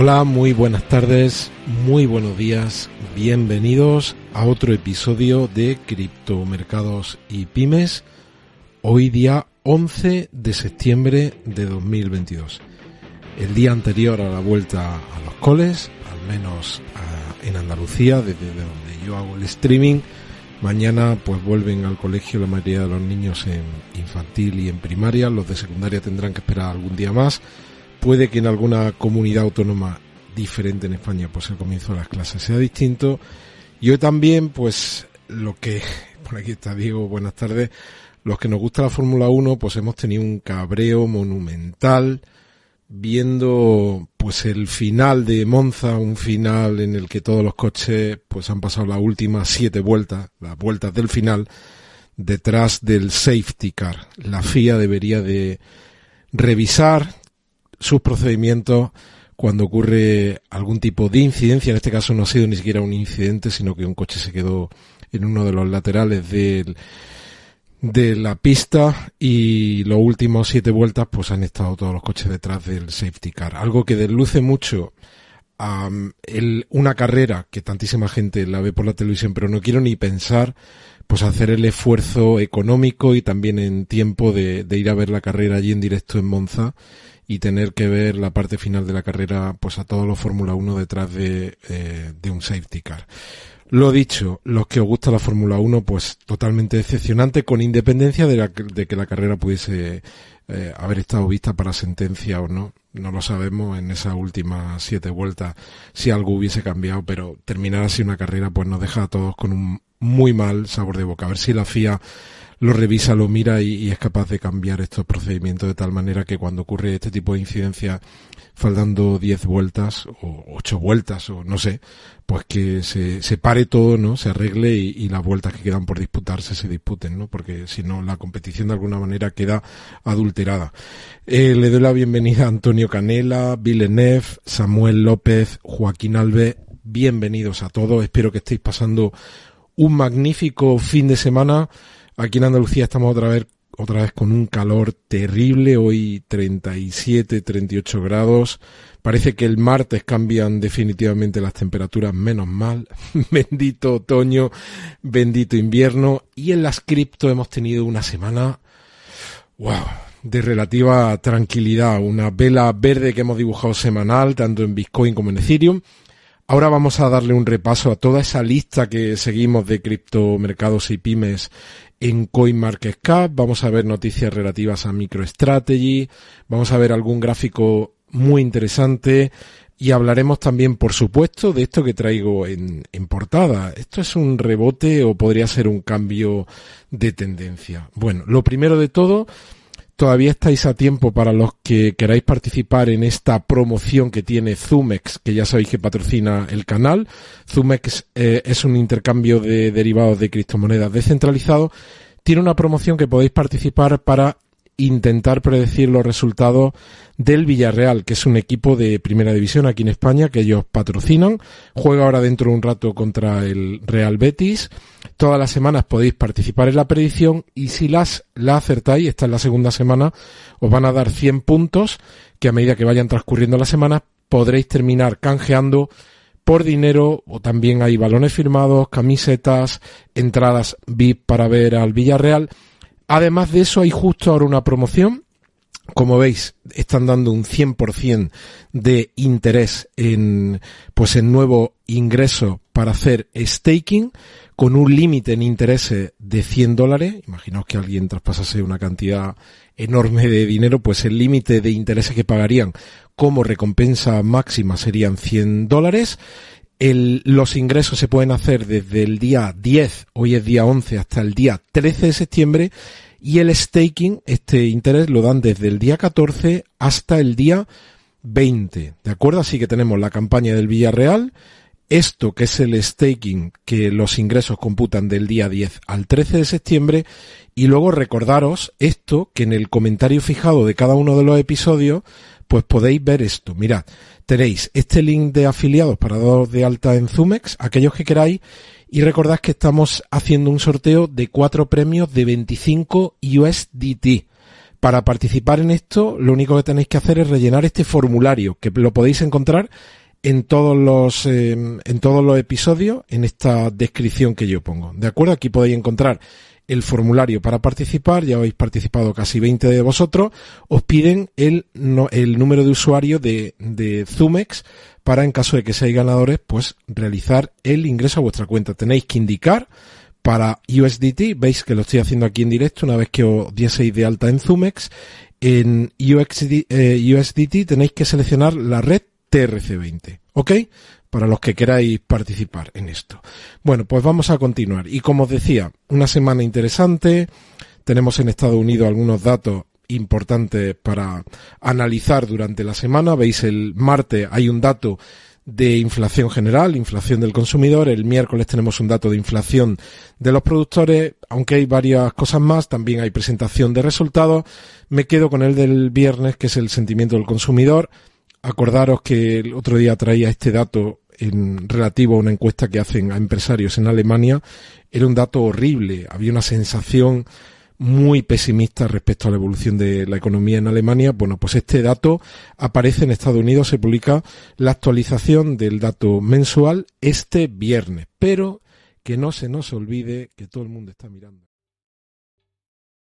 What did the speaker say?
Hola, muy buenas tardes, muy buenos días, bienvenidos a otro episodio de Criptomercados y Pymes, hoy día 11 de septiembre de 2022. El día anterior a la vuelta a los coles, al menos en Andalucía, desde donde yo hago el streaming, mañana pues vuelven al colegio la mayoría de los niños en infantil y en primaria, los de secundaria tendrán que esperar algún día más Puede que en alguna comunidad autónoma diferente en España, pues el comienzo de las clases sea distinto. Y hoy también, pues lo que, por aquí está Diego, buenas tardes, los que nos gusta la Fórmula 1, pues hemos tenido un cabreo monumental viendo pues el final de Monza, un final en el que todos los coches pues han pasado las últimas siete vueltas, las vueltas del final, detrás del safety car. La FIA debería de revisar sus procedimientos cuando ocurre algún tipo de incidencia. En este caso no ha sido ni siquiera un incidente, sino que un coche se quedó en uno de los laterales del, de la pista y los últimos siete vueltas pues han estado todos los coches detrás del safety car. Algo que desluce mucho a una carrera que tantísima gente la ve por la televisión, pero no quiero ni pensar pues hacer el esfuerzo económico y también en tiempo de ir a ver la carrera allí en directo en Monza y tener que ver la parte final de la carrera pues a todos los Fórmula 1 detrás de, eh, de un safety car. Lo dicho, los que os gusta la Fórmula 1, pues totalmente decepcionante, con independencia de, la, de que la carrera pudiese eh, haber estado vista para sentencia o no. No lo sabemos en esas últimas siete vueltas si algo hubiese cambiado, pero terminar así una carrera pues nos deja a todos con un muy mal sabor de boca. A ver si la FIA lo revisa, lo mira y, es capaz de cambiar estos procedimientos de tal manera que cuando ocurre este tipo de incidencia faltando 10 vueltas o 8 vueltas o no sé, pues que se, se pare todo, ¿no? Se arregle y, las vueltas que quedan por disputarse se disputen, ¿no? Porque si no, la competición de alguna manera queda adulterada. Eh, le doy la bienvenida a Antonio Canela, Villeneuve, Samuel López, Joaquín Alves. Bienvenidos a todos. Espero que estéis pasando un magnífico fin de semana. Aquí en Andalucía estamos otra vez, otra vez con un calor terrible, hoy 37, 38 grados. Parece que el martes cambian definitivamente las temperaturas, menos mal. bendito otoño, bendito invierno. Y en las cripto hemos tenido una semana, wow, de relativa tranquilidad. Una vela verde que hemos dibujado semanal, tanto en Bitcoin como en Ethereum. Ahora vamos a darle un repaso a toda esa lista que seguimos de criptomercados y pymes en CoinMarketCap, vamos a ver noticias relativas a MicroStrategy, vamos a ver algún gráfico muy interesante y hablaremos también, por supuesto, de esto que traigo en, en portada. ¿Esto es un rebote o podría ser un cambio de tendencia? Bueno, lo primero de todo, todavía estáis a tiempo para los que queráis participar en esta promoción que tiene Zumex, que ya sabéis que patrocina el canal. Zumex eh, es un intercambio de derivados de criptomonedas descentralizado. Tiene una promoción que podéis participar para intentar predecir los resultados del Villarreal, que es un equipo de primera división aquí en España que ellos patrocinan. Juega ahora dentro de un rato contra el Real Betis. Todas las semanas podéis participar en la predicción y si las la acertáis, esta es la segunda semana, os van a dar 100 puntos que a medida que vayan transcurriendo las semanas podréis terminar canjeando por dinero o también hay balones firmados, camisetas, entradas VIP para ver al Villarreal Además de eso, hay justo ahora una promoción. Como veis, están dando un 100% de interés en, pues en nuevo ingreso para hacer staking con un límite en intereses de 100 dólares. Imaginaos que alguien traspasase una cantidad enorme de dinero, pues el límite de intereses que pagarían como recompensa máxima serían 100 dólares. Los ingresos se pueden hacer desde el día 10, hoy es día 11, hasta el día 13 de septiembre y el staking, este interés lo dan desde el día 14 hasta el día 20, ¿de acuerdo? Así que tenemos la campaña del Villarreal, esto que es el staking, que los ingresos computan del día 10 al 13 de septiembre, y luego recordaros esto, que en el comentario fijado de cada uno de los episodios, pues podéis ver esto. Mirad, tenéis este link de afiliados para daros de alta en Zumex, aquellos que queráis, y recordad que estamos haciendo un sorteo de cuatro premios de 25 USDT. Para participar en esto, lo único que tenéis que hacer es rellenar este formulario, que lo podéis encontrar en todos los em, en todos los episodios en esta descripción que yo pongo. ¿De acuerdo? Aquí podéis encontrar el formulario para participar, ya habéis participado casi 20 de vosotros, os piden el, el número de usuario de, de Zumex para en caso de que seáis ganadores, pues realizar el ingreso a vuestra cuenta. Tenéis que indicar para USDT, veis que lo estoy haciendo aquí en directo una vez que os dieseis de alta en Zumex, en USDT eh, tenéis que seleccionar la red TRC20, ¿ok? Para los que queráis participar en esto. Bueno, pues vamos a continuar. Y como os decía, una semana interesante. Tenemos en Estados Unidos algunos datos importantes para analizar durante la semana. Veis, el martes hay un dato de inflación general, inflación del consumidor. El miércoles tenemos un dato de inflación de los productores, aunque hay varias cosas más, también hay presentación de resultados. Me quedo con el del viernes, que es el sentimiento del consumidor. Acordaros que el otro día traía este dato en relativo a una encuesta que hacen a empresarios en Alemania. Era un dato horrible. Había una sensación muy pesimista respecto a la evolución de la economía en Alemania. Bueno, pues este dato aparece en Estados Unidos, se publica la actualización del dato mensual este viernes, pero que no se nos olvide que todo el mundo está mirando.